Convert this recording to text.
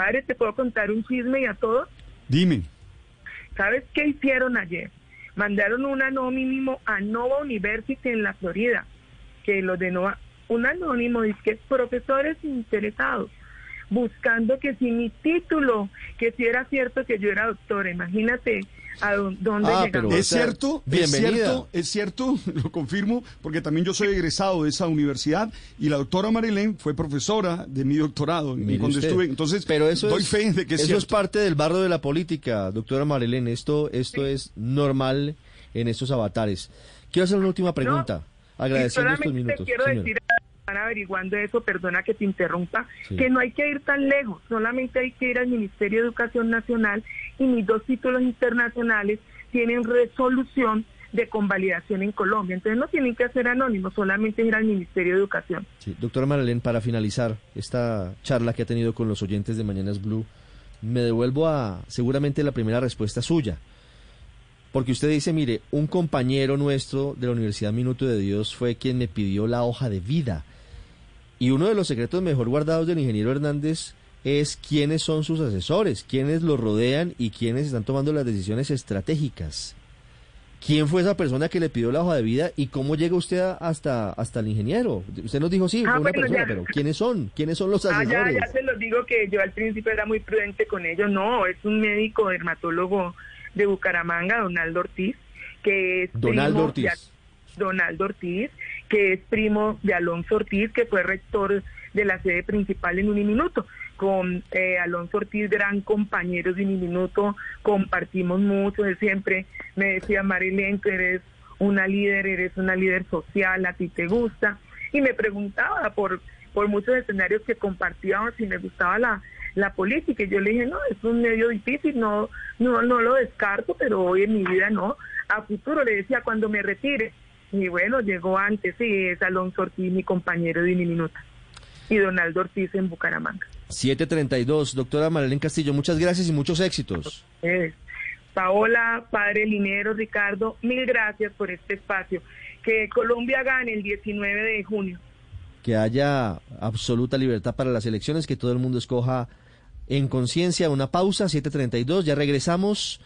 Padre, ¿te puedo contar un chisme y a todos? Dime. ¿Sabes qué hicieron ayer? Mandaron un anónimo a Nova University en la Florida, que lo de Nova, un anónimo dice que profesores interesados, buscando que si mi título, que si era cierto que yo era doctora, imagínate a dó- dónde Ah, llegamos. pero- Es cierto, es bienvenida. cierto, es cierto, lo confirmo, porque también yo soy egresado de esa universidad y la doctora Marilén fue profesora de mi doctorado Mire cuando usted. estuve. Entonces, pero eso doy es, fe de que es eso es parte del barro de la política, doctora Marilén. Esto, esto es normal en estos avatares. Quiero hacer una última pregunta, No, agradeciendo y estos minutos. quiero señora. decir, están averiguando eso, perdona que te interrumpa, Sí. que no hay que ir tan lejos, solamente hay que ir al Ministerio de Educación Nacional y mis dos títulos internacionales tienen resolución de convalidación en Colombia. Entonces no tienen que ser anónimos, solamente ir al Ministerio de Educación. Sí, doctora Marilén, para finalizar esta charla que ha tenido con los oyentes de Mañanas Blue, me devuelvo a seguramente la primera respuesta suya. Porque usted dice, mire, un compañero nuestro de la Universidad Minuto de Dios fue quien me pidió la hoja de vida. Y uno de los secretos mejor guardados del ingeniero Hernández es quiénes son sus asesores, quiénes lo rodean y quiénes están tomando las decisiones estratégicas. ¿Quién fue esa persona que le pidió la hoja de vida y cómo llega usted hasta, hasta el ingeniero? Usted nos dijo, sí, Ah, fue una bueno, persona, ya. pero ¿quiénes son? ¿Quiénes son los Ah, ya, asesores? ya se los digo que yo al principio era muy prudente con ellos. No, es un médico dermatólogo de Bucaramanga, Donaldo Ortiz, que es Donaldo primo Ortiz. de- Donaldo Ortiz, que es primo de Alonso Ortiz, que fue rector de la sede principal en Uniminuto. Con eh, Alonso Ortiz, gran compañero de Uniminuto, compartimos mucho, él siempre me decía, Marilén, tú eres una líder, eres una líder social, a ti te gusta. Y me preguntaba por, por muchos escenarios que compartíamos si me gustaba la, la política. Y yo le dije, no, es un medio difícil, no, no, no lo descarto, pero hoy en mi vida no. A futuro le decía, cuando me retire. Y bueno, llegó antes, sí, es Alonso Ortiz, mi compañero de Uniminuta. Y Donaldo Ortiz en Bucaramanga. 732, doctora Marilén Castillo, muchas gracias y muchos éxitos. Eh, Paola, padre Linero, Ricardo, mil gracias por este espacio. Que Colombia gane el 19 de junio. Que haya absoluta libertad para las elecciones, que todo el mundo escoja en conciencia una pausa, 732, ya regresamos.